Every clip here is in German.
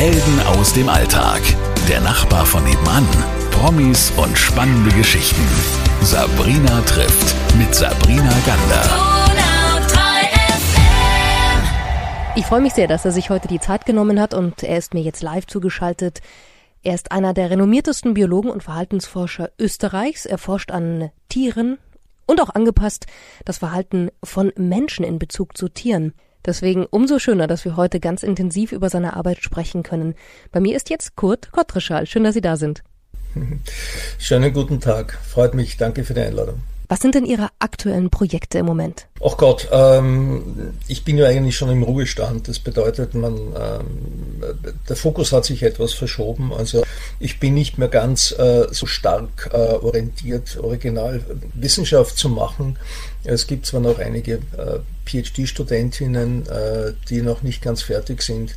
Helden aus dem Alltag. Der Nachbar von nebenan. Promis und spannende Geschichten. Sabrina trifft mit Sabrina Gander. Ich freue mich sehr, dass er sich heute die Zeit genommen hat und er ist mir jetzt live zugeschaltet. Er ist einer der renommiertesten Biologen und Verhaltensforscher Österreichs. Er forscht an Tieren und auch angepasst das Verhalten von Menschen in Bezug zu Tieren. Deswegen umso schöner, dass wir heute ganz intensiv über seine Arbeit sprechen können. Bei mir ist jetzt Kurt Kottreschall. Schön, dass Sie da sind. Schönen guten Tag. Freut mich. Danke für die Einladung. Was sind denn Ihre aktuellen Projekte im Moment? Ach Gott, ähm, ich bin ja eigentlich schon im Ruhestand. Das bedeutet, man, ähm, der Fokus hat sich etwas verschoben. Also ich bin nicht mehr ganz äh, so stark äh, orientiert, original Wissenschaft zu machen. Es gibt zwar noch einige äh, PhD-Studentinnen, äh, die noch nicht ganz fertig sind,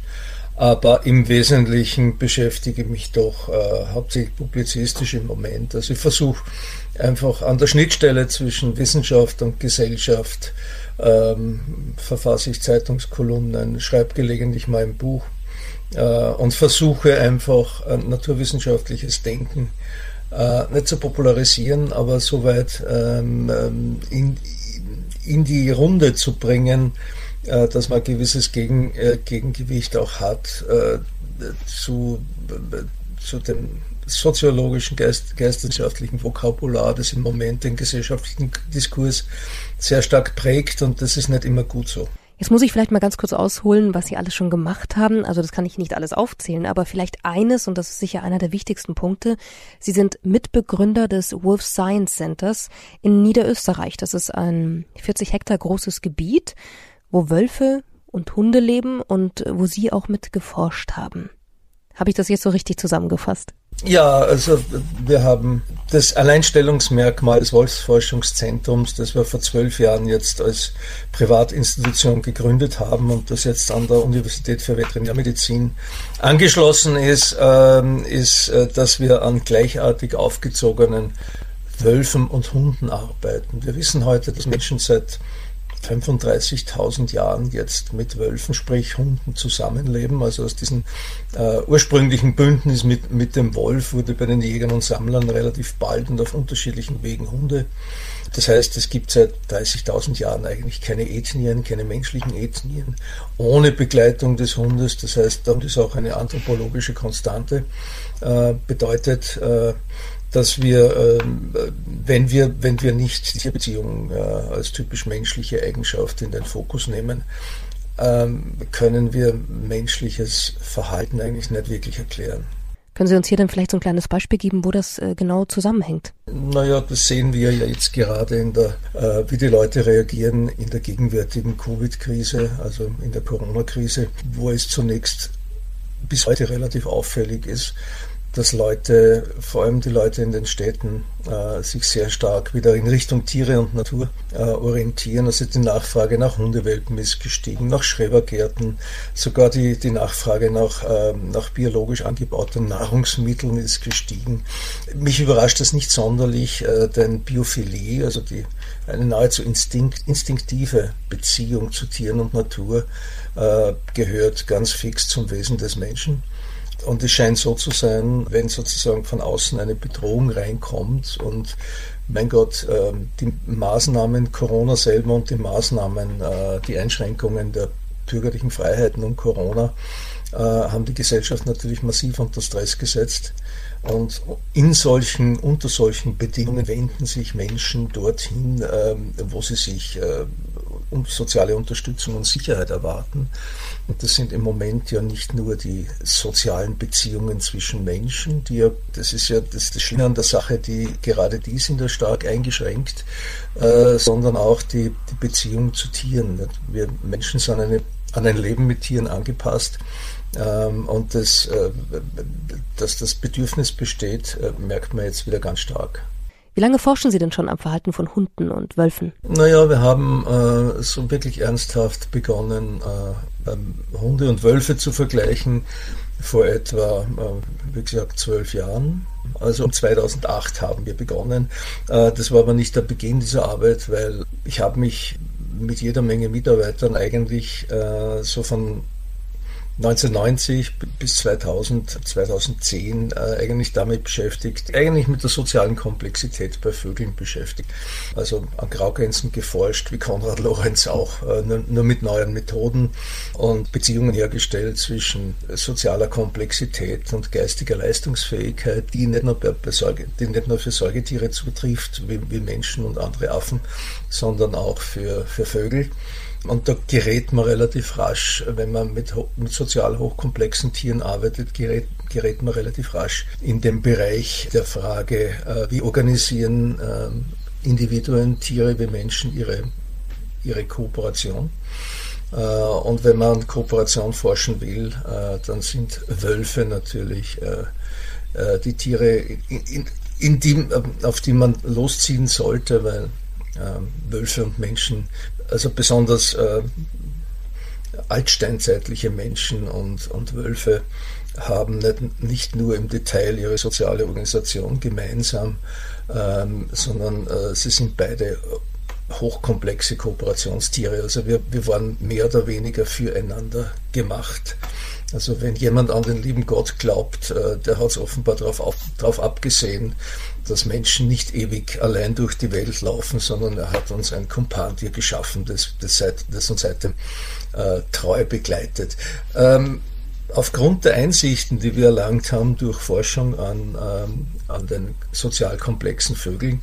aber im Wesentlichen beschäftige ich mich doch äh, hauptsächlich publizistisch im Moment. Also ich versuche einfach an der Schnittstelle zwischen Wissenschaft und Gesellschaft, ähm, verfasse ich Zeitungskolumnen, schreibe gelegentlich mal ein Buch äh, und versuche einfach äh, naturwissenschaftliches Denken äh, nicht zu popularisieren, aber soweit ähm, ähm in, in die Runde zu bringen, äh, dass man gewisses Gegen, äh, Gegengewicht auch hat äh, zu, zu dem soziologischen, geist, geisteswissenschaftlichen Vokabular, das im Moment den gesellschaftlichen Diskurs sehr stark prägt und das ist nicht immer gut so. Jetzt muss ich vielleicht mal ganz kurz ausholen, was Sie alles schon gemacht haben. Also das kann ich nicht alles aufzählen, aber vielleicht eines, und das ist sicher einer der wichtigsten Punkte. Sie sind Mitbegründer des Wolf Science Centers in Niederösterreich. Das ist ein 40 Hektar großes Gebiet wo Wölfe und Hunde leben und wo Sie auch mit geforscht haben. Habe ich das jetzt so richtig zusammengefasst? Ja, also wir haben das Alleinstellungsmerkmal des Wolfsforschungszentrums, das wir vor zwölf Jahren jetzt als Privatinstitution gegründet haben und das jetzt an der Universität für Veterinärmedizin angeschlossen ist, äh, ist, äh, dass wir an gleichartig aufgezogenen Wölfen und Hunden arbeiten. Wir wissen heute, dass Menschen seit 35.000 Jahren jetzt mit Wölfen, sprich Hunden zusammenleben. Also aus diesem äh, ursprünglichen Bündnis mit, mit dem Wolf wurde bei den Jägern und Sammlern relativ bald und auf unterschiedlichen Wegen Hunde. Das heißt, es gibt seit 30.000 Jahren eigentlich keine Ethnien, keine menschlichen Ethnien ohne Begleitung des Hundes. Das heißt, das ist auch eine anthropologische Konstante. Äh, bedeutet, äh, dass wir, ähm, wenn wir, wenn wir nicht die Tierbeziehung äh, als typisch menschliche Eigenschaft in den Fokus nehmen, ähm, können wir menschliches Verhalten eigentlich nicht wirklich erklären. Können Sie uns hier dann vielleicht so ein kleines Beispiel geben, wo das äh, genau zusammenhängt? Naja, das sehen wir ja jetzt gerade in der, äh, wie die Leute reagieren in der gegenwärtigen Covid-Krise, also in der Corona-Krise, wo es zunächst bis heute relativ auffällig ist, dass Leute, vor allem die Leute in den Städten, äh, sich sehr stark wieder in Richtung Tiere und Natur äh, orientieren. Also die Nachfrage nach Hundewelpen ist gestiegen, nach Schrebergärten, sogar die, die Nachfrage nach, äh, nach biologisch angebauten Nahrungsmitteln ist gestiegen. Mich überrascht das nicht sonderlich, äh, denn Biophilie, also die, eine nahezu instinkt, instinktive Beziehung zu Tieren und Natur, äh, gehört ganz fix zum Wesen des Menschen. Und es scheint so zu sein, wenn sozusagen von außen eine Bedrohung reinkommt und mein Gott, ähm, die Maßnahmen Corona selber und die Maßnahmen, äh, die Einschränkungen der bürgerlichen Freiheiten und Corona äh, haben die Gesellschaft natürlich massiv unter Stress gesetzt. Und in solchen, unter solchen Bedingungen wenden sich Menschen dorthin, ähm, wo sie sich äh, soziale Unterstützung und Sicherheit erwarten. Und das sind im Moment ja nicht nur die sozialen Beziehungen zwischen Menschen, die ja, das ist ja das, das Schlimme an der Sache, die gerade die sind ja stark eingeschränkt, äh, sondern auch die, die Beziehung zu Tieren. Wir Menschen sind eine, an ein Leben mit Tieren angepasst. Ähm, und das, äh, dass das Bedürfnis besteht, äh, merkt man jetzt wieder ganz stark. Wie lange forschen Sie denn schon am Verhalten von Hunden und Wölfen? Naja, wir haben äh, so wirklich ernsthaft begonnen, äh, Hunde und Wölfe zu vergleichen vor etwa, äh, wie gesagt, zwölf Jahren. Also um 2008 haben wir begonnen. Äh, das war aber nicht der Beginn dieser Arbeit, weil ich habe mich mit jeder Menge Mitarbeitern eigentlich äh, so von 1990 bis 2000, 2010 äh, eigentlich damit beschäftigt, eigentlich mit der sozialen Komplexität bei Vögeln beschäftigt. Also an Graugänsen geforscht, wie Konrad Lorenz auch, äh, nur, nur, mit neuen Methoden und Beziehungen hergestellt zwischen sozialer Komplexität und geistiger Leistungsfähigkeit, die nicht nur, bei, bei Säuge, die nicht nur für Säugetiere zutrifft, wie, wie Menschen und andere Affen, sondern auch für, für Vögel. Und da gerät man relativ rasch, wenn man mit, mit sozial hochkomplexen Tieren arbeitet, gerät, gerät man relativ rasch in den Bereich der Frage, äh, wie organisieren äh, Individuen, Tiere wie Menschen ihre, ihre Kooperation. Äh, und wenn man Kooperation forschen will, äh, dann sind Wölfe natürlich äh, äh, die Tiere, in, in, in die, auf die man losziehen sollte, weil Wölfe und Menschen also besonders äh, altsteinzeitliche Menschen und, und Wölfe haben nicht, nicht nur im Detail ihre soziale Organisation gemeinsam, ähm, sondern äh, sie sind beide hochkomplexe Kooperationstiere. Also wir, wir waren mehr oder weniger füreinander gemacht. Also wenn jemand an den lieben Gott glaubt, äh, der hat es offenbar darauf abgesehen, dass Menschen nicht ewig allein durch die Welt laufen, sondern er hat uns ein Kompantier geschaffen, das, das, seit, das uns seitdem äh, treu begleitet. Ähm, aufgrund der Einsichten, die wir erlangt haben durch Forschung an, ähm, an den sozial komplexen Vögeln,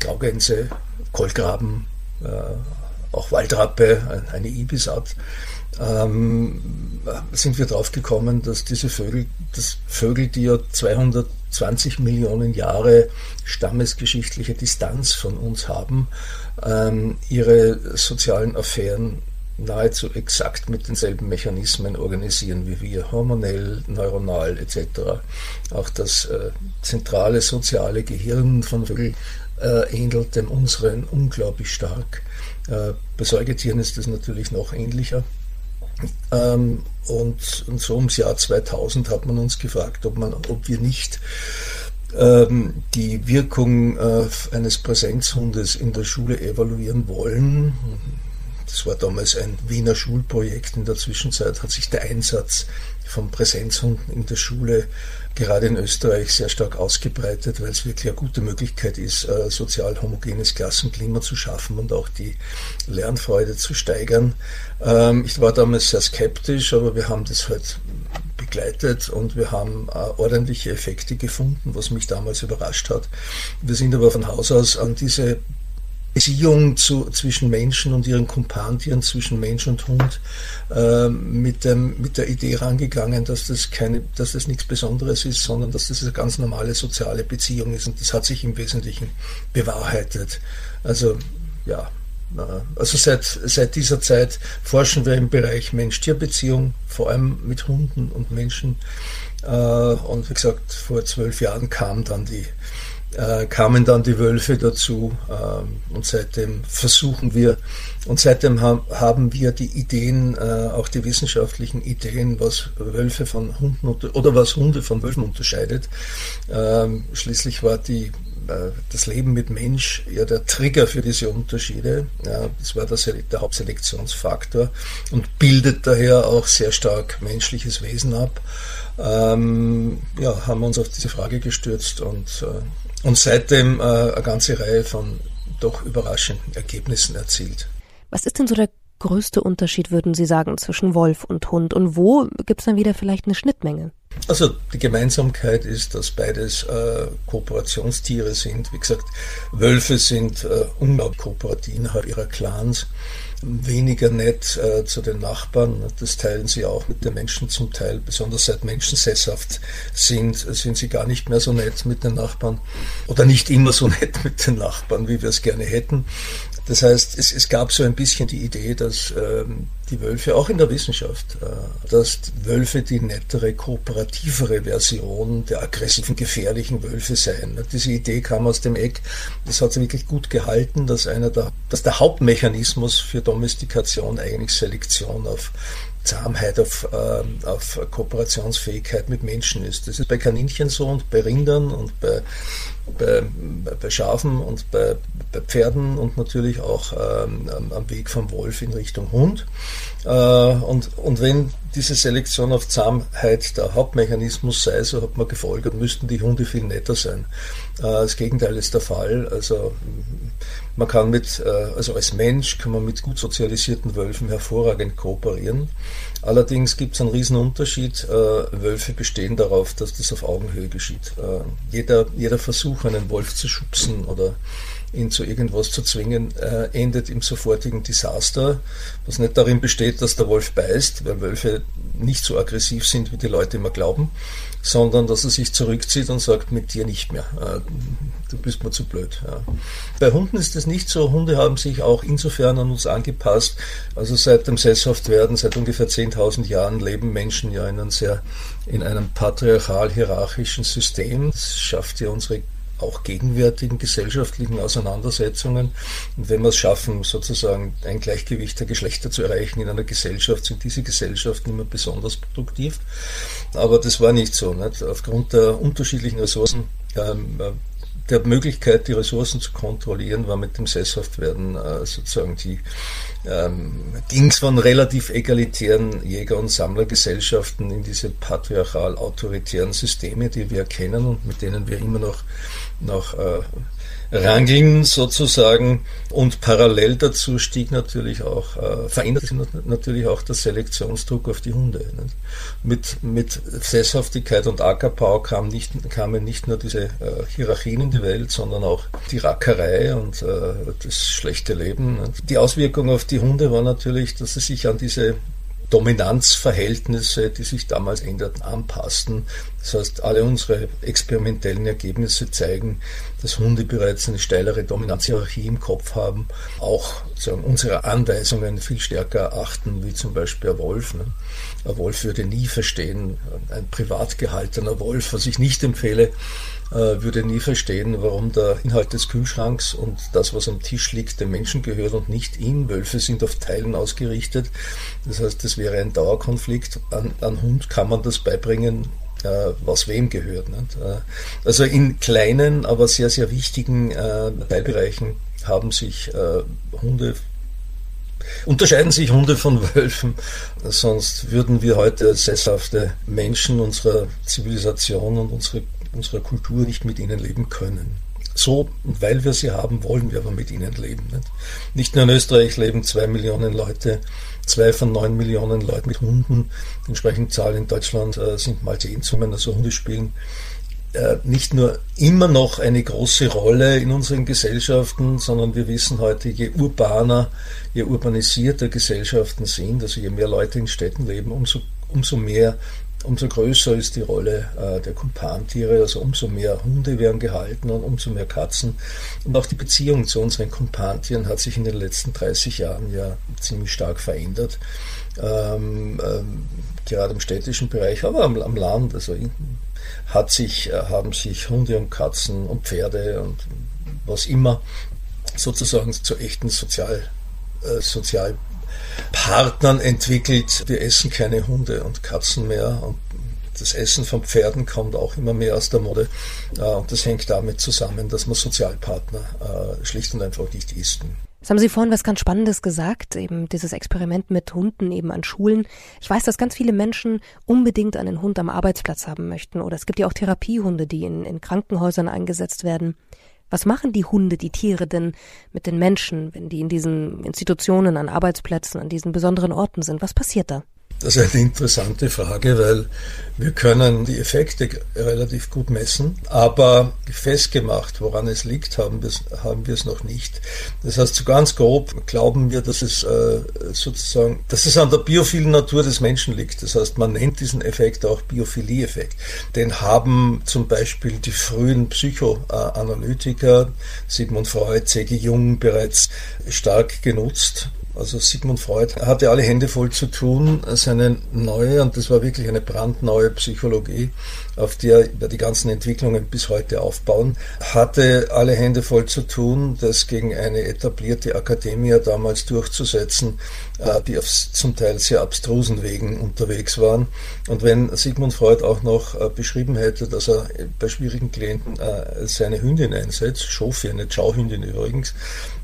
Graugänse, Kohlgraben, äh, auch Waldrappe, eine Ibisart, ähm, sind wir drauf gekommen, dass diese Vögel, dass Vögel, die ja 220 Millionen Jahre stammesgeschichtliche Distanz von uns haben, ähm, ihre sozialen Affären nahezu exakt mit denselben Mechanismen organisieren wie wir, hormonell, neuronal etc. Auch das äh, zentrale soziale Gehirn von Vögeln äh, ähnelt dem unseren unglaublich stark. Äh, bei Säugetieren ist das natürlich noch ähnlicher. Ähm, und, und, so ums Jahr 2000 hat man uns gefragt, ob, man, ob wir nicht ähm, die Wirkung äh, eines Präsenzhundes in der Schule evaluieren wollen. Das war damals ein Wiener Schulprojekt. In der Zwischenzeit hat sich der Einsatz von Präsenzhunden in der Schule gerade in Österreich sehr stark ausgebreitet, weil es wirklich eine gute Möglichkeit ist, äh, sozial homogenes Klassenklima zu schaffen und auch die Lernfreude zu steigern. Ähm, ich war damals sehr skeptisch, aber wir haben das halt begleitet und wir haben äh, ordentliche Effekte gefunden, was mich damals überrascht hat. Wir sind aber von Haus aus an diese Beziehung zu, zwischen Menschen und ihren Kumpantien, zwischen Mensch und Hund, äh, mit, dem, mit der Idee rangegangen, dass das, keine, dass das nichts Besonderes ist, sondern dass das eine ganz normale soziale Beziehung ist. Und das hat sich im Wesentlichen bewahrheitet. Also ja, also seit, seit dieser Zeit forschen wir im Bereich Mensch-Tier-Beziehung, vor allem mit Hunden und Menschen. Äh, und wie gesagt, vor zwölf Jahren kam dann die äh, kamen dann die Wölfe dazu äh, und seitdem versuchen wir und seitdem ha haben wir die Ideen, äh, auch die wissenschaftlichen Ideen, was Wölfe von Hunden oder was Hunde von Wölfen unterscheidet. Ähm, schließlich war die äh, das Leben mit Mensch ja der Trigger für diese Unterschiede. Ja, das war das, der Hauptselektionsfaktor und bildet daher auch sehr stark menschliches Wesen ab. Ähm, ja, haben wir uns auf diese Frage gestürzt und äh, und seitdem äh, eine ganze Reihe von doch überraschenden Ergebnissen erzielt. Was ist denn so der größte Unterschied, würden Sie sagen, zwischen Wolf und Hund? Und wo gibt es dann wieder vielleicht eine Schnittmenge? Also die Gemeinsamkeit ist, dass beides äh, Kooperationstiere sind. Wie gesagt, Wölfe sind äh, unglaublich kooperativ innerhalb ihrer Clans weniger nett äh, zu den Nachbarn. Das teilen sie auch mit den Menschen zum Teil. Besonders seit Menschen sesshaft sind, sind sie gar nicht mehr so nett mit den Nachbarn oder nicht immer so nett mit den Nachbarn, wie wir es gerne hätten. Das heißt, es, es gab so ein bisschen die Idee, dass ähm, die Wölfe, auch in der Wissenschaft, äh, dass Wölfe die nettere, kooperativere Version der aggressiven, gefährlichen Wölfe seien. Diese Idee kam aus dem Eck. Das hat sich wirklich gut gehalten, dass einer der, dass der Hauptmechanismus für Domestikation eigentlich Selektion auf Zahmheit, auf, äh, auf Kooperationsfähigkeit mit Menschen ist. Das ist bei Kaninchen so und bei Rindern und bei, bei, bei Schafen und bei, bei Pferden und natürlich auch ähm, am Weg vom Wolf in Richtung Hund. Und, und wenn diese Selektion auf Zahmheit der Hauptmechanismus sei, so hat man gefolgert, müssten die Hunde viel netter sein. Das Gegenteil ist der Fall. Also man kann mit, also als Mensch kann man mit gut sozialisierten Wölfen hervorragend kooperieren. Allerdings gibt es einen riesen Unterschied. Wölfe bestehen darauf, dass das auf Augenhöhe geschieht. Jeder, jeder Versuch, einen Wolf zu schubsen oder ihn zu irgendwas zu zwingen, äh, endet im sofortigen Desaster, was nicht darin besteht, dass der Wolf beißt, weil Wölfe nicht so aggressiv sind, wie die Leute immer glauben, sondern dass er sich zurückzieht und sagt, mit dir nicht mehr, äh, du bist mir zu blöd. Ja. Bei Hunden ist das nicht so. Hunde haben sich auch insofern an uns angepasst. Also seit dem Sesshaftwerden, seit ungefähr 10.000 Jahren leben Menschen ja in einem sehr in einem patriarchal-hierarchischen System. Das schafft ja unsere auch gegenwärtigen gesellschaftlichen Auseinandersetzungen. Und wenn wir es schaffen, sozusagen ein Gleichgewicht der Geschlechter zu erreichen in einer Gesellschaft, sind diese Gesellschaften immer besonders produktiv. Aber das war nicht so. Nicht? Aufgrund der unterschiedlichen Ressourcen ähm, der Möglichkeit, die Ressourcen zu kontrollieren, war mit dem Sesshaftwerden äh, sozusagen die ähm, ging es von relativ egalitären Jäger- und Sammlergesellschaften in diese patriarchal-autoritären Systeme, die wir kennen und mit denen wir immer noch, noch äh, rangeln sozusagen. Und parallel dazu stieg natürlich auch, äh, verändert sich natürlich auch der Selektionsdruck auf die Hunde. Nicht? Mit, mit Sesshaftigkeit und Ackerbau kam nicht, kamen nicht nur diese äh, Hierarchien in die Welt, sondern auch die Rackerei und äh, das schlechte Leben. Nicht? Die Auswirkung auf die Hunde war natürlich, dass sie sich an diese Dominanzverhältnisse, die sich damals änderten, anpassten. Das heißt, alle unsere experimentellen Ergebnisse zeigen, dass Hunde bereits eine steilere Dominanzhierarchie im Kopf haben, auch sagen, unsere Anweisungen viel stärker achten, wie zum Beispiel ein Wolf. Ne? Ein Wolf würde nie verstehen, ein privat gehaltener Wolf, was ich nicht empfehle, äh, würde nie verstehen, warum der Inhalt des Kühlschranks und das, was am Tisch liegt, dem Menschen gehört und nicht ihm. Wölfe sind auf Teilen ausgerichtet. Das heißt, das wäre ein Dauerkonflikt. An, an Hund kann man das beibringen, äh, was wem gehört. Nicht? Äh, also in kleinen, aber sehr, sehr wichtigen Teilbereichen haben sich Hunde unterscheiden sich Hunde von Wölfen, sonst würden wir heute sesshafte Menschen unserer Zivilisation und unsere unserer Kultur nicht mit ihnen leben können. So, weil wir sie haben, wollen wir aber mit ihnen leben. Nicht, nicht nur in Österreich leben zwei Millionen Leute, zwei von neun Millionen Leuten mit Hunden. Die entsprechende Zahl in Deutschland äh, sind Maltesenzungen, also Hunde spielen äh, nicht nur immer noch eine große Rolle in unseren Gesellschaften, sondern wir wissen heute, je urbaner, je urbanisierter Gesellschaften sind, also je mehr Leute in Städten leben, umso, umso mehr umso größer ist die Rolle äh, der Kumpantiere, also umso mehr Hunde werden gehalten und umso mehr Katzen. Und auch die Beziehung zu unseren Kumpantieren hat sich in den letzten 30 Jahren ja ziemlich stark verändert. Ähm, ähm, gerade im städtischen Bereich, aber am, am Land, also hat sich, äh, haben sich Hunde und Katzen und Pferde und was immer sozusagen zu echten Sozial, äh, Sozial Partnern entwickelt. Wir essen keine Hunde und Katzen mehr und das Essen von Pferden kommt auch immer mehr aus der Mode. Äh, und das hängt damit zusammen, dass man Sozialpartner äh, schlicht und einfach nicht isst. Jetzt haben Sie vorhin was ganz Spannendes gesagt, eben dieses Experiment mit Hunden eben an Schulen. Ich weiß, dass ganz viele Menschen unbedingt einen Hund am Arbeitsplatz haben möchten. Oder es gibt ja auch Therapiehunde, die in, in Krankenhäusern eingesetzt werden. Was machen die Hunde, die Tiere denn mit den Menschen, wenn die in diesen Institutionen, an Arbeitsplätzen, an diesen besonderen Orten sind? Was passiert da? Das ist eine interessante Frage, weil wir können die Effekte relativ gut messen, aber festgemacht, woran es liegt, haben wir es, haben wir es noch nicht. Das heißt, so ganz grob glauben wir, dass es äh, sozusagen, dass es an der biophilen Natur des Menschen liegt. Das heißt, man nennt diesen Effekt auch Biophilie-Effekt. Den haben zum Beispiel die frühen Psychoanalytiker, Sigmund Freud, C.G. Jung bereits stark genutzt also Sigmund Freud hatte alle Hände voll zu tun, seine neue, und das war wirklich eine brandneue Psychologie, auf der die ganzen Entwicklungen bis heute aufbauen, hatte alle Hände voll zu tun, das gegen eine etablierte Akademie damals durchzusetzen, äh, die auf zum Teil sehr abstrusen Wegen unterwegs waren. Und wenn Sigmund Freud auch noch äh, beschrieben hätte, dass er bei schwierigen Klienten äh, seine Hündin einsetzt, Schofi, eine Schauhündin übrigens,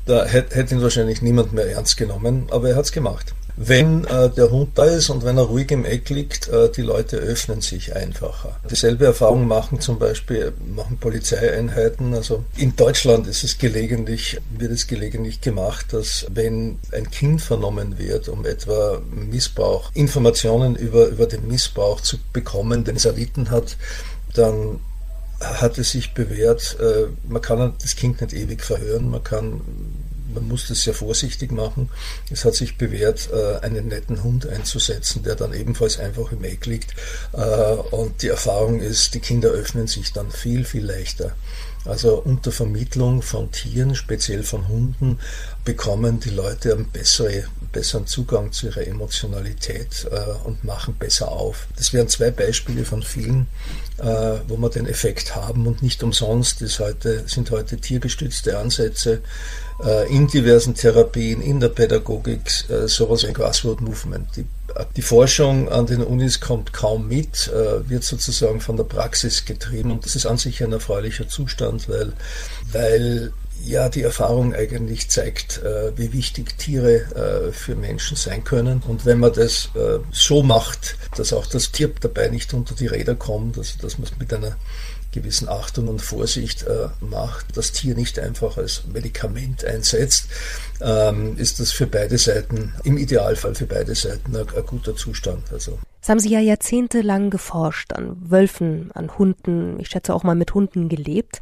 da hätte ihn wahrscheinlich niemand mehr ernst genommen, aber er hat es gemacht. wenn äh, der Hund da ist und wenn er ruhig im Eck liegt, äh, die Leute öffnen sich einfacher. Dieselbe Erfahrung machen zum Beispiel machen Polizeieinheiten. Also in Deutschland ist es gelegentlich, wird es gelegentlich gemacht, dass wenn ein Kind vernommen wird, um etwa Missbrauch, Informationen über, über den Missbrauch zu bekommen, den es erlitten hat, dann hat es sich bewährt, äh, man kann das Kind nicht ewig verhören, man kann man muss das sehr vorsichtig machen. Es hat sich bewährt, äh, einen netten Hund einzusetzen, der dann ebenfalls einfach im Eck liegt. Äh, und die Erfahrung ist, die Kinder öffnen sich dann viel, viel leichter. Also unter Vermittlung von Tieren, speziell von Hunden, bekommen die Leute einen bessere, besseren Zugang zu ihrer Emotionalität äh, und machen besser auf. Das wären zwei Beispiele von vielen, äh, wo wir den Effekt haben und nicht umsonst ist heute, sind heute tiergestützte Ansätze äh, in diversen Therapien, in der Pädagogik, äh, sowas wie ein Grassroot Movement. Die, die, Forschung an den Unis kommt kaum mit, äh, wird sozusagen von der Praxis getrieben und das ist an sich ein erfreulicher Zustand, weil, weil ja die Erfahrung eigentlich zeigt, wie wichtig Tiere für Menschen sein können. Und wenn man das so macht, dass auch das Tier dabei nicht unter die Räder kommt, also dass man es mit einer gewissen Achtung und Vorsicht äh, macht, das Tier nicht einfach als Medikament einsetzt, ähm, ist das für beide Seiten, im Idealfall für beide Seiten, ein, ein guter Zustand. Also. Das haben Sie ja jahrzehntelang geforscht, an Wölfen, an Hunden, ich schätze auch mal mit Hunden gelebt.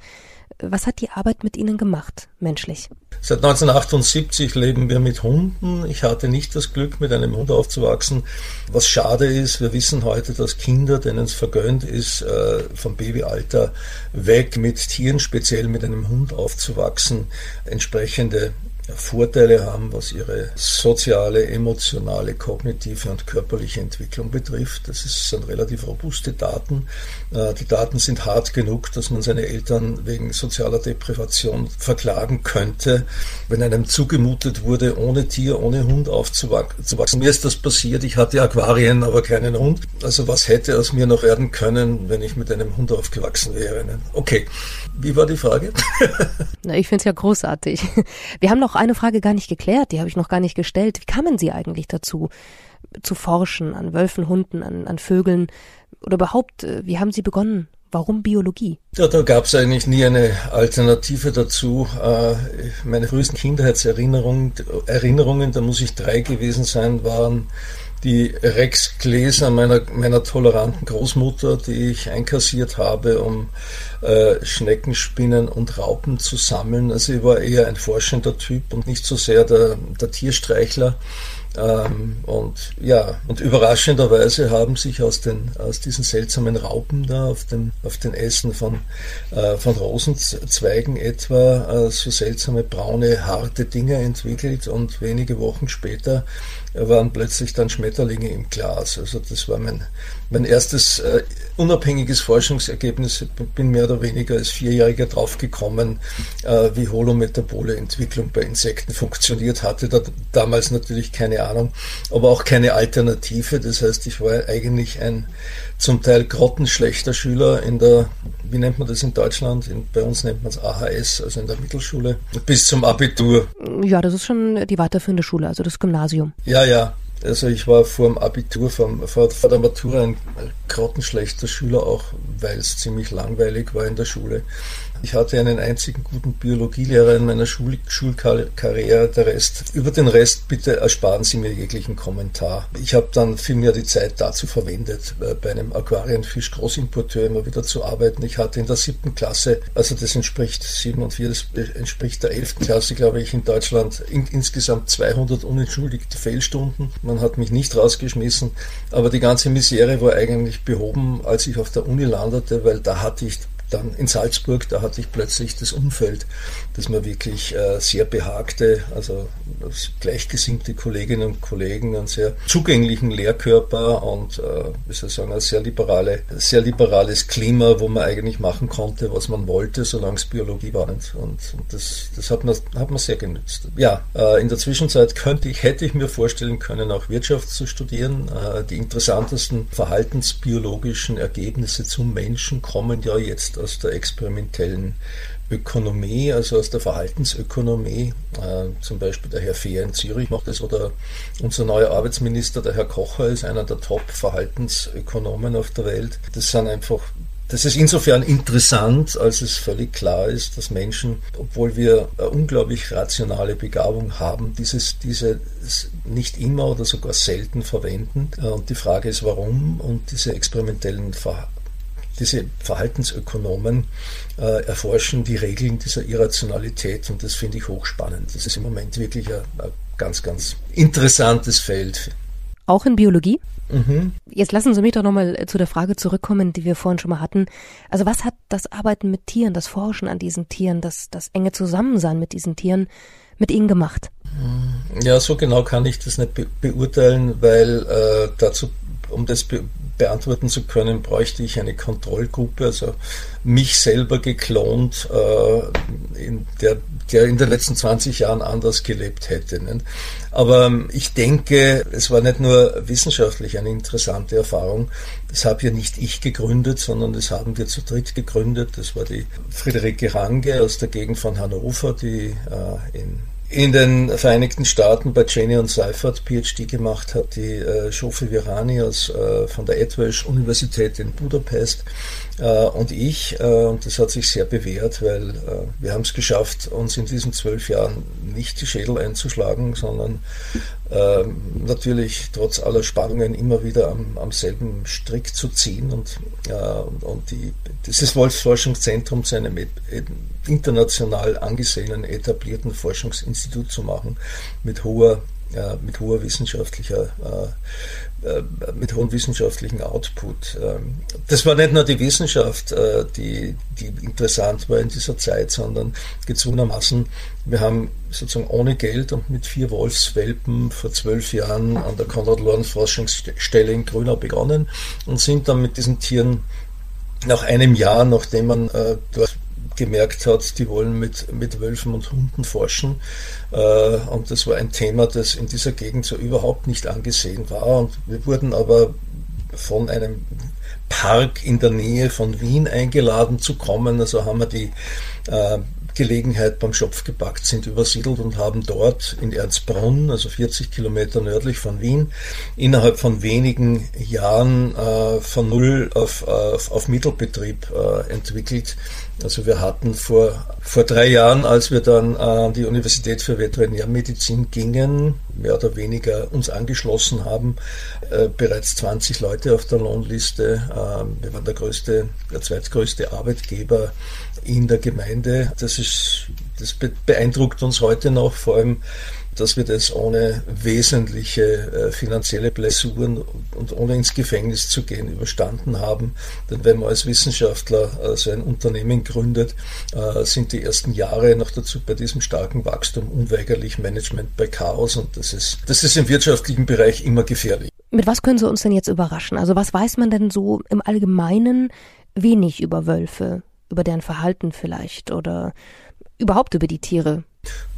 Was hat die Arbeit mit Ihnen gemacht, menschlich? Seit 1978 leben wir mit Hunden. Ich hatte nicht das Glück, mit einem Hund aufzuwachsen. Was schade ist, wir wissen heute, dass Kinder, denen es vergönnt ist, äh, vom Babyalter weg mit Tieren, speziell mit einem Hund aufzuwachsen, entsprechende Vorteile haben, was ihre soziale, emotionale, kognitive und körperliche Entwicklung betrifft. Das sind relativ robuste Daten. Äh, die Daten sind hart genug, dass man seine Eltern wegen sozialer Deprivation verklagen könnte, wenn einem zugemutet wurde, ohne Tier, ohne Hund aufzuwachsen. Mir ist das passiert. Ich hatte Aquarien, aber keinen Hund. Also was hätte aus mir noch werden können, wenn ich mit einem Hund aufgewachsen wäre? Okay, wie war die Frage? Na, ich finde es ja großartig. Wir haben noch eine Frage gar nicht geklärt, die habe ich noch gar nicht gestellt. Wie kamen Sie eigentlich dazu, zu forschen an Wölfen, Hunden, an, an Vögeln? Oder überhaupt, äh, wie haben Sie begonnen? Warum Biologie? Ja, da gab es eigentlich nie eine Alternative dazu. Äh, meine frühesten Kindheitserinnerungen, Erinnerungen, da muss ich drei gewesen sein, waren die Rexgläser meiner, meiner toleranten Großmutter, die ich einkassiert habe, um äh, Schneckenspinnen und Raupen zu sammeln. Also ich war eher ein forschender Typ und nicht so sehr der, der Tierstreichler. Ähm, und ja, und überraschenderweise haben sich aus, den, aus diesen seltsamen Raupen da auf den, auf den Essen von, äh, von Rosenzweigen etwa äh, so seltsame braune, harte Dinge entwickelt und wenige Wochen später waren plötzlich dann Schmetterlinge im Glas. Also das war mein, mein erstes äh, unabhängiges Forschungsergebnis. Ich bin mehr oder weniger als Vierjähriger draufgekommen, äh, wie holometabole Entwicklung bei Insekten funktioniert. Hatte da damals natürlich keine Ahnung, aber auch keine Alternative. Das heißt, ich war eigentlich ein zum Teil grottenschlechter Schüler in der, wie nennt man das in Deutschland? In, bei uns nennt man es AHS, also in der Mittelschule, bis zum Abitur. Ja, das ist schon die weiterführende Schule, also das Gymnasium. Ja, ja. Also ich war vor dem Abitur, vor, vor, der Matura ein grottenschlechter Schüler, auch weil es ziemlich langweilig war in der Schule. Ich hatte einen einzigen guten Biologielehrer in meiner Schul Schulkarriere. Der Rest, über den Rest bitte ersparen Sie mir jeglichen Kommentar. Ich habe dann vielmehr die Zeit dazu verwendet, äh, bei einem Aquarienfisch Großimporteur immer wieder zu arbeiten. Ich hatte in der siebten Klasse, also das entspricht sieben und vier, das entspricht der elften Klasse, glaube ich, in Deutschland in, insgesamt 200 unentschuldigte Fehlstunden. Man hat mich nicht rausgeschmissen, aber die ganze Misere war eigentlich behoben, als ich auf der Uni landete, weil da hatte ich dann in Salzburg, da hatte ich plötzlich das Umfeld, das mir wirklich äh, sehr behagte, also gleichgesinnte Kolleginnen und Kollegen, einen sehr zugänglichen Lehrkörper und, äh, wie soll ich sagen, ein sehr, liberale, sehr liberales Klima, wo man eigentlich machen konnte, was man wollte, solange es Biologie war. Und, und das, das hat, man, hat man sehr genützt. Ja, äh, in der Zwischenzeit könnte ich, hätte ich mir vorstellen können, auch Wirtschaft zu studieren. Die interessantesten verhaltensbiologischen Ergebnisse zum Menschen kommen ja jetzt aus der experimentellen Ökonomie, also aus der Verhaltensökonomie. Äh, zum Beispiel der Herr Fehr in Zürich macht das oder unser neuer Arbeitsminister, der Herr Kocher, ist einer der Top-Verhaltensökonomen auf der Welt. Das sind einfach das ist insofern interessant, als es völlig klar ist, dass Menschen, obwohl wir eine unglaublich rationale Begabung haben, dieses, diese nicht immer oder sogar selten verwenden. Äh, und die Frage ist, warum? Und diese experimentellen Ver diese Verhaltensökonomen äh, erforschen die Regeln dieser Irrationalität und das finde ich hochspannend. Das ist im Moment wirklich ein, ein ganz, ganz interessantes Feld. Auch in Biologie? Mhm. Jetzt lassen Sie mich doch nochmal zu der Frage zurückkommen, die wir vorhin schon mal hatten. Also was hat das Arbeiten mit Tieren, das Forschen an diesen Tieren, das, das enge Zusammensein mit diesen Tieren mit Ihnen gemacht? Ja, so genau kann ich das nicht be beurteilen, weil äh, dazu, um das be beantworten zu können, bräuchte ich eine Kontrollgruppe, also mich selber geklont, äh, in der, der in den letzten 20 Jahren anders gelebt hätte. Nicht? Aber ähm, ich denke, es war nicht nur wissenschaftlich eine interessante Erfahrung. Das habe ja nicht ich gegründet, sondern das haben wir zu dritt gegründet. Das war die Friederike Range aus der Gegend von Hannover, die äh, in in den Vereinigten Staaten bei Cheney und Seifert PhD gemacht hat, die äh, Shofi Virani aus, äh, von der Edwelsh Universität in Budapest und ich. Äh, und das hat sich sehr bewährt, weil äh, wir haben es geschafft, uns in diesen zwölf Jahren nicht die Schädel einzuschlagen, sondern ähm, natürlich trotz aller Spannungen immer wieder am, am selben Strick zu ziehen und, äh, und die, dieses Wolfsforschungszentrum zu einem international angesehenen, etablierten Forschungsinstitut zu machen mit hoher äh, mit hoher wissenschaftlicher äh, äh, mit hohem wissenschaftlichen Output. Ähm, das war nicht nur die Wissenschaft, äh, die, die interessant war in dieser Zeit, sondern gezwungenermaßen, wir haben sozusagen ohne Geld und mit vier Wolfswelpen vor zwölf Jahren an der Konrad-Lorenz-Forschungsstelle in Grünau begonnen und sind dann mit diesen Tieren nach einem Jahr, nachdem man äh, dort gemerkt hat, die wollen mit, mit Wölfen und Hunden forschen. Äh, und das war ein Thema, das in dieser Gegend so überhaupt nicht angesehen war. Und wir wurden aber von einem Park in der Nähe von Wien eingeladen zu kommen. Also haben wir die äh, Gelegenheit beim Schopf gepackt, sind übersiedelt und haben dort in Erzbrunn, also 40 Kilometer nördlich von Wien, innerhalb von wenigen Jahren äh, von Null auf, auf, auf Mittelbetrieb äh, entwickelt. Also wir hatten vor, vor drei Jahren, als wir dann an die Universität für Veterinärmedizin gingen, mehr oder weniger uns angeschlossen haben, äh, bereits 20 Leute auf der Lohnliste. Äh, wir waren der größte, der zweitgrößte Arbeitgeber in der Gemeinde. Das ist, das beeindruckt uns heute noch, vor allem dass wir das ohne wesentliche äh, finanzielle Blessuren und ohne ins Gefängnis zu gehen überstanden haben. Denn wenn man als Wissenschaftler äh, so ein Unternehmen gründet, äh, sind die ersten Jahre noch dazu bei diesem starken Wachstum unweigerlich Management bei Chaos und das ist, das ist im wirtschaftlichen Bereich immer gefährlich. Mit was können Sie uns denn jetzt überraschen? Also was weiß man denn so im Allgemeinen wenig über Wölfe, über deren Verhalten vielleicht oder überhaupt über die Tiere?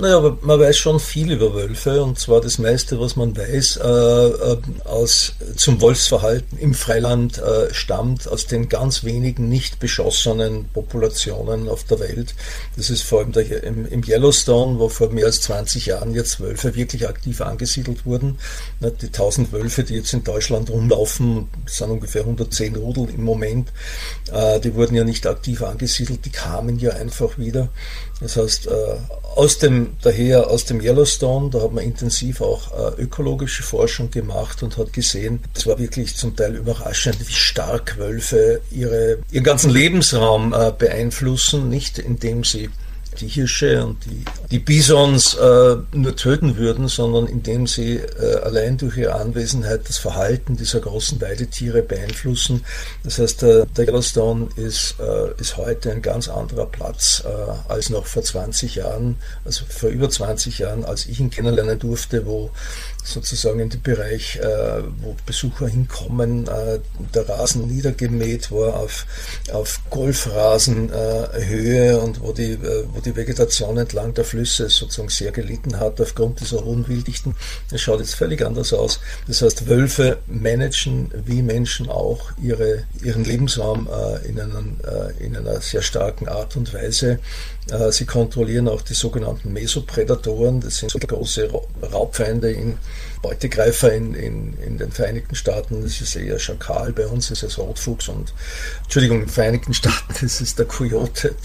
Naja, aber man weiß schon viel über Wölfe und zwar das meiste, was man weiß, äh, äh, aus, zum Wolfsverhalten im Freiland äh, stammt aus den ganz wenigen nicht beschossenen Populationen auf der Welt. Das ist vor allem der, im, im, Yellowstone, wo vor mehr als 20 Jahren jetzt Wölfe wirklich aktiv angesiedelt wurden. Die 1000 Wölfe, die jetzt in Deutschland rumlaufen, sind ungefähr 110 Rudel im Moment, äh, die wurden ja nicht aktiv angesiedelt, die kamen ja einfach wieder. Das heißt, äh, aus dem, daher aus dem Yellowstone, da hat man intensiv auch äh, ökologische Forschung gemacht und hat gesehen, es war wirklich zum Teil überraschend, wie stark Wölfe ihre, ihren ganzen Lebensraum äh, beeinflussen, nicht indem sie die Hirsche und die, die Bisons äh, nur töten würden, sondern indem sie äh, allein durch ihre Anwesenheit das Verhalten dieser großen Weidetiere beeinflussen. Das heißt, der, der Yellowstone ist, äh, ist heute ein ganz anderer Platz äh, als noch vor 20 Jahren, also vor über 20 Jahren, als ich ihn kennenlernen durfte, wo sozusagen in den Bereich, äh, wo Besucher hinkommen, äh, der Rasen niedergemäht war auf, auf Golfrasenhöhe äh, und wo die, äh, wo die Vegetation entlang der Flüsse sozusagen sehr gelitten hat aufgrund dieser hohen Wilddichten. Es schaut jetzt völlig anders aus. Das heißt, Wölfe managen wie Menschen auch ihre, ihren Lebensraum äh, in, einen, äh, in einer sehr starken Art und Weise. Äh, sie kontrollieren auch die sogenannten Mesoprädatoren, das sind so große Raubfeinde in Beutegreifer in, in, in den Vereinigten Staaten, das ist eher Schakal, bei uns ist es Rotfuchs und, Entschuldigung, in den Vereinigten Staaten ist der Coyote,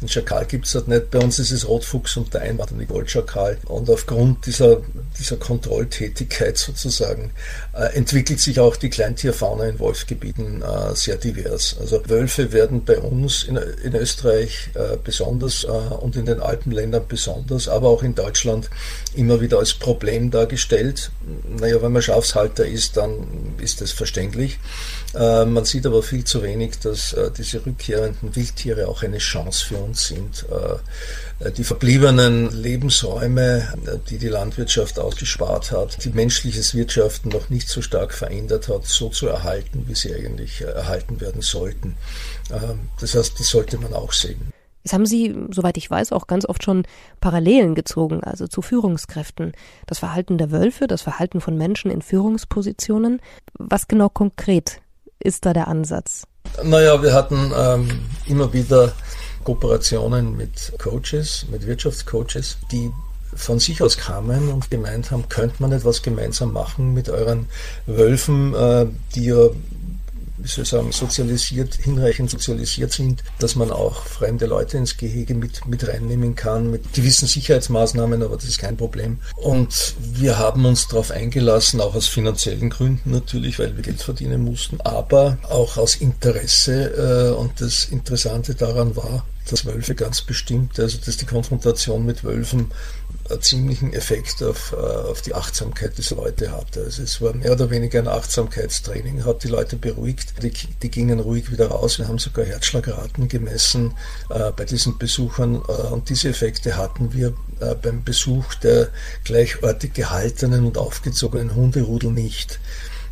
den Schakal gibt es dort nicht, bei uns ist es Rotfuchs und der einwandernde Goldschakal. Und aufgrund dieser, dieser Kontrolltätigkeit sozusagen äh, entwickelt sich auch die Kleintierfauna in Wolfsgebieten äh, sehr divers. Also Wölfe werden bei uns in, in Österreich äh, besonders äh, und in den Alpenländern besonders, aber auch in Deutschland immer wieder als Problem dargestellt naja, wenn man Schafshalter ist, dann ist das verständlich. Äh, man sieht aber viel zu wenig, dass äh, diese rückkehrenden Wildtiere auch eine Chance für uns sind. Äh, die verbliebenen Lebensräume, äh, die die Landwirtschaft ausgespart hat, die menschliches Wirtschaften noch nicht so stark verändert hat, so zu erhalten, wie sie eigentlich äh, erhalten werden sollten. Das heißt, das sollte man auch sehen. Jetzt haben Sie, soweit ich weiß, auch ganz oft schon Parallelen gezogen, also zu Führungskräften. Das Verhalten der Wölfe, das Verhalten von Menschen in Führungspositionen. Was genau konkret ist da der Ansatz? Naja, wir hatten ähm, immer wieder Kooperationen mit Coaches, mit Wirtschaftscoaches, die von sich aus kamen und gemeint haben, könnte man etwas gemeinsam machen mit euren Wölfen, äh, die ja wie soll ich sagen, sozialisiert, hinreichend sozialisiert sind, dass man auch fremde Leute ins Gehege mit, mit reinnehmen kann, mit gewissen Sicherheitsmaßnahmen, aber das ist kein Problem. Und wir haben uns darauf eingelassen, auch aus finanziellen Gründen natürlich, weil wir Geld verdienen mussten, aber auch aus Interesse. Äh, und das Interessante daran war, dass Wölfe ganz bestimmt, also dass die Konfrontation mit Wölfen ziemlichen Effekt auf, äh, auf die Achtsamkeit dieser Leute hatte. Also es war mehr oder weniger ein Achtsamkeitstraining, hat die Leute beruhigt, die, die gingen ruhig wieder raus. Wir haben sogar Herzschlagraten gemessen äh, bei diesen Besuchern äh, und diese Effekte hatten wir äh, beim Besuch der gleichartig gehaltenen und aufgezogenen Hunderudel nicht.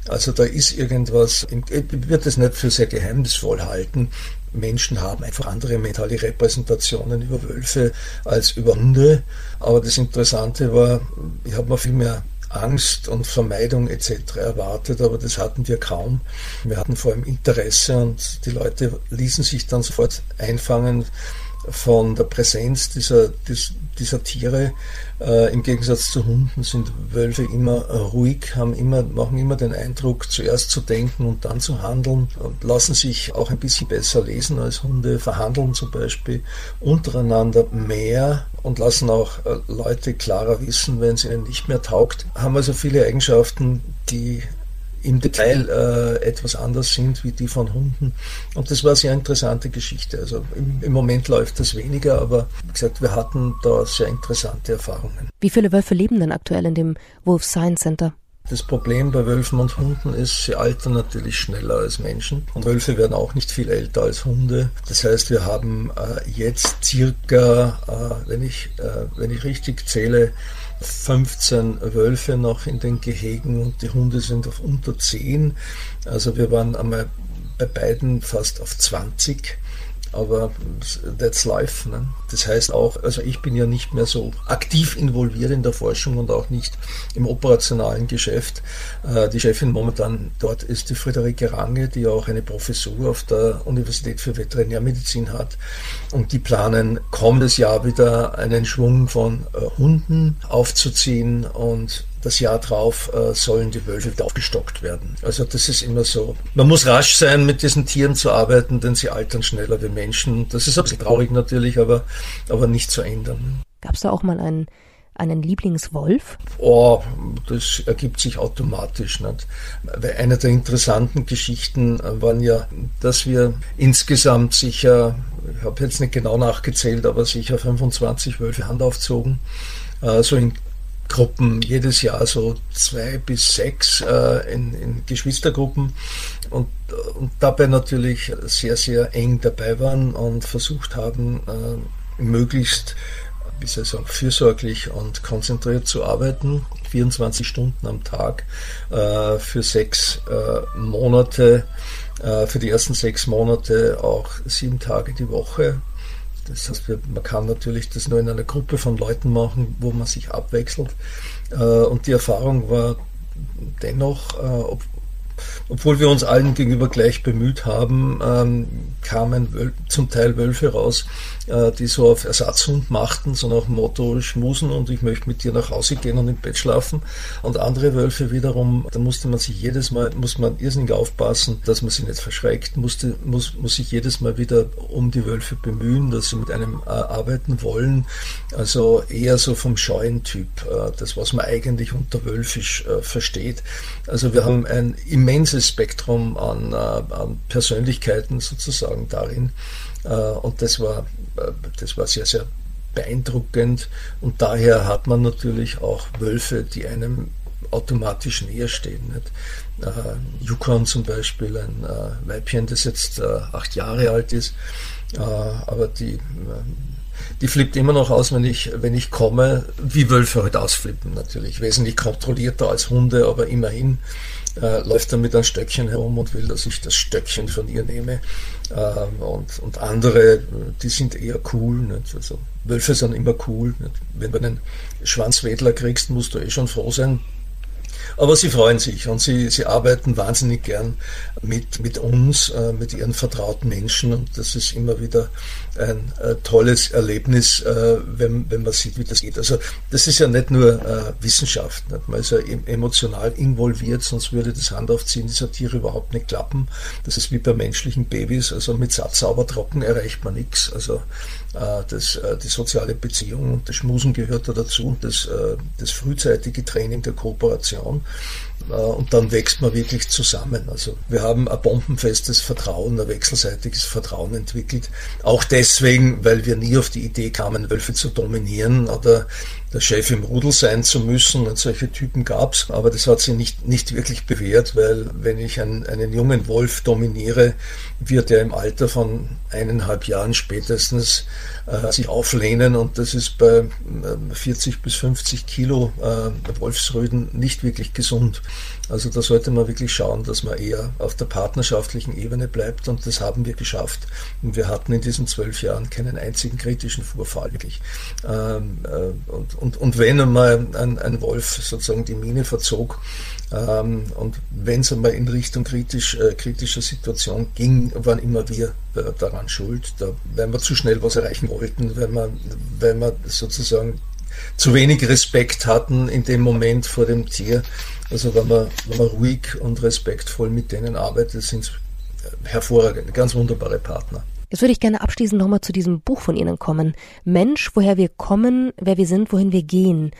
Also da ist irgendwas, ich würde es nicht für sehr geheimnisvoll halten, Menschen haben einfach andere mentale Repräsentationen über Wölfe als über Hunde. Aber das Interessante war, ich habe mir viel mehr Angst und Vermeidung etc. erwartet, aber das hatten wir kaum. Wir hatten vor allem Interesse und die Leute ließen sich dann sofort einfangen von der Präsenz dieser, dieser Tiere. Äh, Im Gegensatz zu Hunden sind Wölfe immer äh, ruhig, haben immer, machen immer den Eindruck, zuerst zu denken und dann zu handeln und lassen sich auch ein bisschen besser lesen als Hunde, verhandeln zum Beispiel untereinander mehr und lassen auch äh, Leute klarer wissen, wenn es ihnen nicht mehr taugt. Haben also viele Eigenschaften, die im Detail äh, etwas anders sind wie die von Hunden. Und das war eine sehr interessante Geschichte. Also im, im, Moment läuft das weniger, aber wie gesagt, wir hatten da sehr interessante Erfahrungen. Wie viele Wölfe leben denn aktuell in dem Wolf Science Center? Das Problem bei Wölfen und Hunden ist, sie altern natürlich schneller als Menschen. Und Wölfe werden auch nicht viel älter als Hunde. Das heißt, wir haben äh, jetzt circa, äh, wenn, ich, äh, wenn ich richtig zähle, 15 Wölfe noch in den Gehegen und die Hunde sind auf unter 10. Also wir waren einmal bei beiden fast auf 20 aber that's life. Ne? Das heißt auch, also ich bin ja nicht mehr so aktiv involviert in der Forschung und auch nicht im operationalen Geschäft. Äh, die Chefin momentan dort ist die Friederike Range, die auch eine Professur auf der Universität für Veterinärmedizin hat. Und die planen kommendes Jahr wieder einen Schwung von äh, Hunden aufzuziehen und das Jahr drauf äh, sollen die Wölfe wieder aufgestockt werden. Also das ist immer so. Man muss rasch sein, mit diesen Tieren zu arbeiten, denn sie altern schneller wie Menschen. Das ist ein bisschen traurig natürlich, aber, aber nicht zu ändern. Gab es da auch mal einen, einen Lieblingswolf? Oh, das ergibt sich automatisch. Nicht? Weil eine der interessanten Geschichten waren ja, dass wir insgesamt sicher, ich habe jetzt nicht genau nachgezählt, aber sicher 25 Wölfe Hand aufzogen. Äh, so in Gruppen, jedes Jahr so zwei bis sechs äh, in, in, Geschwistergruppen und, und dabei natürlich sehr, sehr eng dabei waren und versucht haben, äh, möglichst wie soll ich sagen, fürsorglich und konzentriert zu arbeiten, 24 Stunden am Tag äh, für sechs äh, Monate, äh, für die ersten sechs Monate auch sieben Tage die Woche Das heißt, man kann natürlich das nur in einer Gruppe von Leuten machen, wo man sich abwechselt. Äh, und die Erfahrung war dennoch, äh, obwohl wir uns allen gegenüber gleich bemüht haben, ähm, kamen zum Teil Wölfe raus, äh, die so auf Ersatzhund machten, so nach Motto schmusen und ich möchte mit dir nach Hause gehen und im Bett schlafen. Und andere Wölfe wiederum, da musste man sich jedes Mal, muss man irrsinnig aufpassen, dass man sie nicht verschreckt, musste, muss, muss sich jedes Mal wieder um die Wölfe bemühen, dass sie mit einem äh, arbeiten wollen. Also eher so vom scheuen Typ, äh, das was man eigentlich unter Wölfisch äh, versteht. Also wir haben ein immenses Spektrum an, äh, an Persönlichkeiten sozusagen darin. Äh, und das war, äh, das war sehr, sehr beeindruckend. Und daher hat man natürlich auch Wölfe, die einem automatisch näher stehen. Nicht? Yukon zum Beispiel, ein äh, Weibchen, das jetzt äh, acht Jahre alt ist, aber die, die flippt immer noch aus, wenn ich, wenn ich komme, wie Wölfe halt ausflippen natürlich. Wesentlich kontrollierter als Hunde, aber immerhin äh, läuft er mit einem Stöckchen herum und will, dass ich das Stöckchen von ihr nehme. Ähm, und, und andere, die sind eher cool. Nicht? Also Wölfe sind immer cool. Nicht? Wenn du einen Schwanzwedler kriegst, musst du eh schon froh sein, aber sie freuen sich und sie, sie arbeiten wahnsinnig gern mit, mit uns, äh, mit ihren vertrauten Menschen und das ist immer wieder ein äh, tolles Erlebnis, äh, wenn, wenn man sieht, wie das geht. Also das ist ja nicht nur äh, Wissenschaft, nicht? man ist ja emotional involviert, sonst würde das Handaufziehen dieser Tiere überhaupt nicht klappen. Das ist wie bei menschlichen Babys, also mit Satz sauber trocken erreicht man nichts. Also äh, das, äh, die soziale Beziehung und das Schmusen gehört da dazu und das, das frühzeitige Training der Kooperation äh, und dann wächst man wirklich zusammen. Also wir haben ein bombenfestes Vertrauen, ein wechselseitiges Vertrauen entwickelt. Auch deswegen, weil wir nie auf die Idee kamen, Wölfe zu dominieren oder der Chef im Rudel sein zu müssen. Und solche Typen gab es, aber das hat sich nicht, nicht wirklich bewährt, weil wenn ich einen, einen jungen Wolf dominiere, wird er im Alter von eineinhalb Jahren spätestens äh, sich auflehnen und das ist bei 40 äh, bis 50 Kilo äh, Wolfsrüden nicht wirklich gesund. Also da sollte man wirklich schauen, dass man eher auf der partnerschaftlichen Ebene bleibt und das haben wir geschafft. Und wir hatten in diesen zwölf Jahren keinen einzigen kritischen Vorfall wirklich. Ähm, äh, und, und, und wenn einmal ein, ein Wolf sozusagen die Mine verzog, ähm, und wenn es einmal in Richtung kritisch, äh, kritischer Situation ging, waren immer wir äh, daran schuld, da, weil wir zu schnell was erreichen wollten, weil wir, weil wir sozusagen zu wenig Respekt hatten in dem Moment vor dem Tier. Also wenn man, wenn man ruhig und respektvoll mit denen arbeitet, sind es hervorragende, ganz wunderbare Partner. Jetzt würde ich gerne abschließend nochmal zu diesem Buch von Ihnen kommen. Mensch, woher wir kommen, wer wir sind, wohin wir gehen.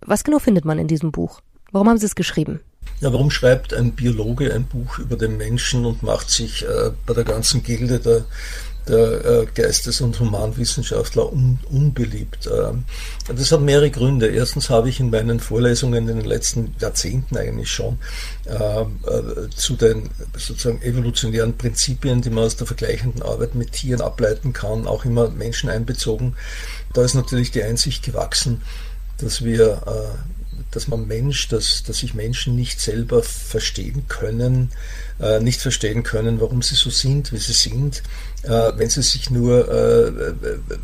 Was genau findet man in diesem Buch? Warum haben Sie es geschrieben? Ja, warum schreibt ein Biologe ein Buch über den Menschen und macht sich äh, bei der ganzen Gilde der der äh, Geistes- und Humanwissenschaftler un unbeliebt. Ähm, das hat mehrere Gründe. Erstens habe ich in meinen Vorlesungen in den letzten Jahrzehnten eigentlich schon ähm, äh, zu den sozusagen evolutionären Prinzipien, die man aus der vergleichenden Arbeit mit Tieren ableiten kann, auch immer Menschen einbezogen. Da ist natürlich die Einsicht gewachsen, dass wir äh, dass man Mensch, dass, dass sich Menschen nicht selber verstehen können, äh, nicht verstehen können, warum sie so sind, wie sie sind, äh, wenn sie sich nur, äh,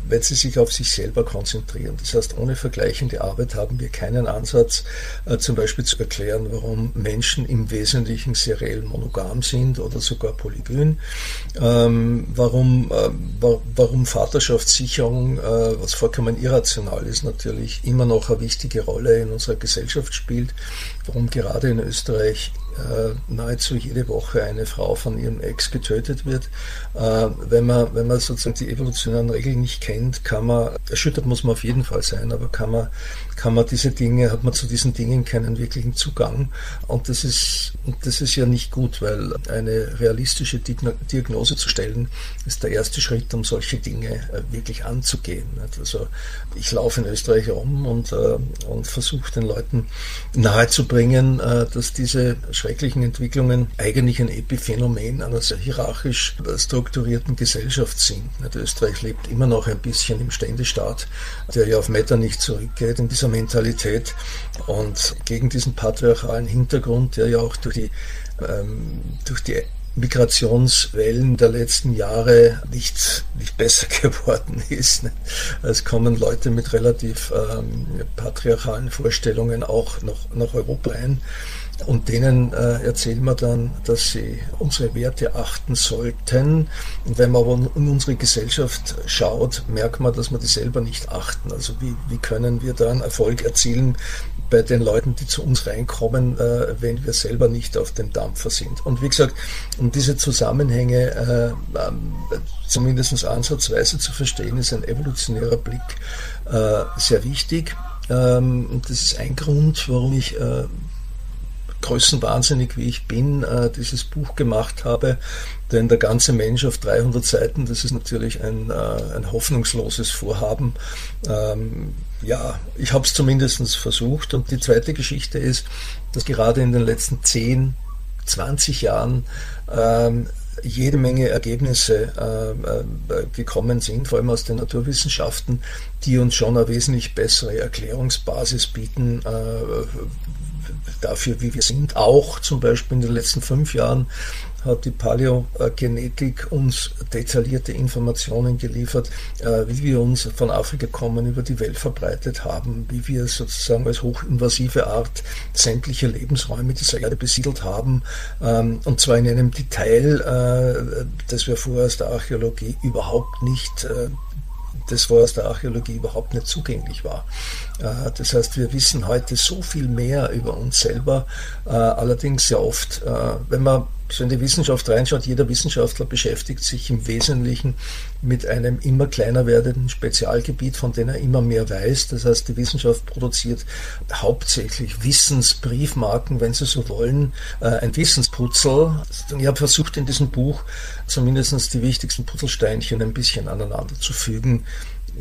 wenn sie sich auf sich selber konzentrieren. Das heißt, ohne vergleichende Arbeit haben wir keinen Ansatz, äh, zum Beispiel zu erklären, warum Menschen im Wesentlichen seriell monogam sind oder sogar polygyn, ähm, warum, äh, warum Vaterschaftssicherung, äh, was vollkommen irrational ist, natürlich immer noch eine wichtige Rolle in unserer Gesellschaft spielt, warum gerade in Österreich nahezu jede Woche eine Frau von ihrem Ex getötet wird. Äh, wenn, man, wenn man sozusagen die evolutionären Regeln nicht kennt, kann man, erschüttert muss man auf jeden Fall sein, aber kann man, kann man diese Dinge, hat man zu diesen Dingen keinen wirklichen Zugang. Und das ist, das ist ja nicht gut, weil eine realistische Diagnose zu stellen, ist der erste Schritt, um solche Dinge äh, wirklich anzugehen. Also ich laufe in Österreich rum und, und versuche den Leuten nahezubringen, dass diese schrecklichen Entwicklungen eigentlich ein Epiphänomen einer sehr hierarchisch strukturierten Gesellschaft sind. Österreich lebt immer noch ein bisschen im Ständestaat, der ja auf Metternich zurückgeht in dieser Mentalität und gegen diesen patriarchalen Hintergrund, der ja auch durch die, ähm, durch die Migrationswellen der letzten Jahre nicht, nicht besser geworden ist. Es kommen Leute mit relativ ähm, patriarchalen Vorstellungen auch noch nach Europa ein. Und denen äh, erzählen wir dann, dass sie unsere Werte achten sollten. Und wenn man aber in unsere Gesellschaft schaut, merkt man, dass wir die selber nicht achten. Also wie, wie können wir dann Erfolg erzielen bei den Leuten, die zu uns reinkommen, äh, wenn wir selber nicht auf dem Dampfer sind. Und wie gesagt, um diese Zusammenhänge äh, ähm, zumindest ansatzweise zu verstehen, ist ein evolutionärer Blick äh, sehr wichtig. Ähm, und das ist ein Grund, warum ich äh, größenwahnsinnig wie ich bin, äh, dieses Buch gemacht habe. Denn der ganze Mensch auf 300 Seiten, das ist natürlich ein, äh, ein hoffnungsloses Vorhaben. Ähm, ja, ich habe es zumindest versucht. Und die zweite Geschichte ist, dass gerade in den letzten 10, 20 Jahren ähm, jede Menge Ergebnisse äh, äh, gekommen sind, vor allem aus den Naturwissenschaften, die uns schon eine wesentlich bessere Erklärungsbasis bieten, äh, dafür, wie wir sind. Auch zum Beispiel in den letzten fünf Jahren hat die Paläogenetik uns detaillierte Informationen geliefert, äh, wie wir uns von Afrika kommen über die Welt verbreitet haben, wie wir sozusagen als hochinvasive Art sämtliche Lebensräume dieser Erde besiedelt haben, ähm, und zwar in einem Detail, äh, das wir vorher aus der Archäologie überhaupt nicht äh, das war aus der Archäologie überhaupt nicht zugänglich war. Äh, das heißt, wir wissen heute so viel mehr über uns selber, äh, allerdings sehr oft, äh, wenn man so in die Wissenschaft reinschaut, jeder Wissenschaftler beschäftigt sich im Wesentlichen mit einem immer kleiner werdenden Spezialgebiet, von dem er immer mehr weiß. Das heißt, die Wissenschaft produziert hauptsächlich Wissensbriefmarken, wenn Sie so wollen, ein Wissensputzel. Ich habe versucht, in diesem Buch zumindest die wichtigsten Puzzlesteinchen ein bisschen aneinander zu fügen.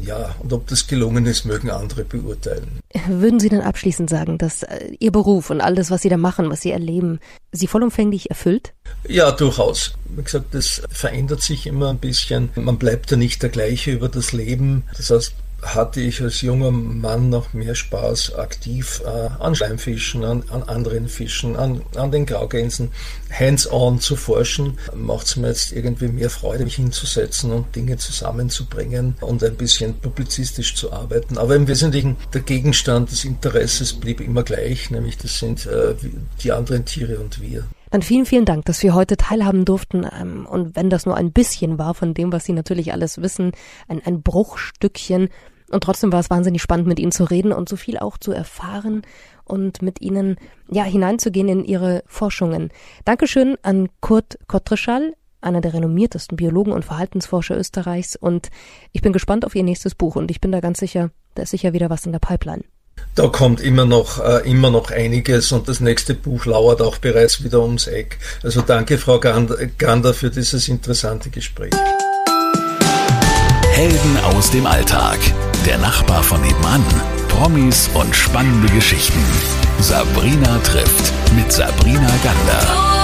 Ja, und ob das gelungen ist, mögen andere beurteilen. Würden Sie dann abschließend sagen, dass äh, Ihr Beruf und all das, was Sie da machen, was Sie erleben, Sie vollumfänglich erfüllt? Ja, durchaus. Wie gesagt, das verändert sich immer ein bisschen. Man bleibt ja nicht der gleiche über das Leben. Das heißt, hatte ich als junger Mann noch mehr Spaß aktiv äh, an Schleimfischen, an, an, anderen Fischen, an, an den Graugänsen, hands-on zu forschen. Macht es mir jetzt irgendwie mehr Freude, mich hinzusetzen und Dinge zusammenzubringen und ein bisschen publizistisch zu arbeiten. Aber im Wesentlichen der Gegenstand des Interesses blieb immer gleich, nämlich das sind äh, die anderen Tiere und wir. Dann vielen, vielen Dank, dass wir heute teilhaben durften. Ähm, und wenn das nur ein bisschen war von dem, was Sie natürlich alles wissen, ein, ein Bruchstückchen, und trotzdem war es wahnsinnig spannend, mit Ihnen zu reden und so viel auch zu erfahren und mit Ihnen ja hineinzugehen in Ihre Forschungen. Dankeschön an Kurt Kottreschall, einer der renommiertesten Biologen und Verhaltensforscher Österreichs. Und ich bin gespannt auf Ihr nächstes Buch und ich bin da ganz sicher, da ist sicher wieder was in der Pipeline. Da kommt immer noch, äh, immer noch einiges und das nächste Buch lauert auch bereits wieder ums Eck. Also danke, Frau Gander, für dieses interessante Gespräch. Helden aus dem Alltag. Der Nachbar von nebenan. Promis und spannende Geschichten. Sabrina trifft mit Sabrina Gander.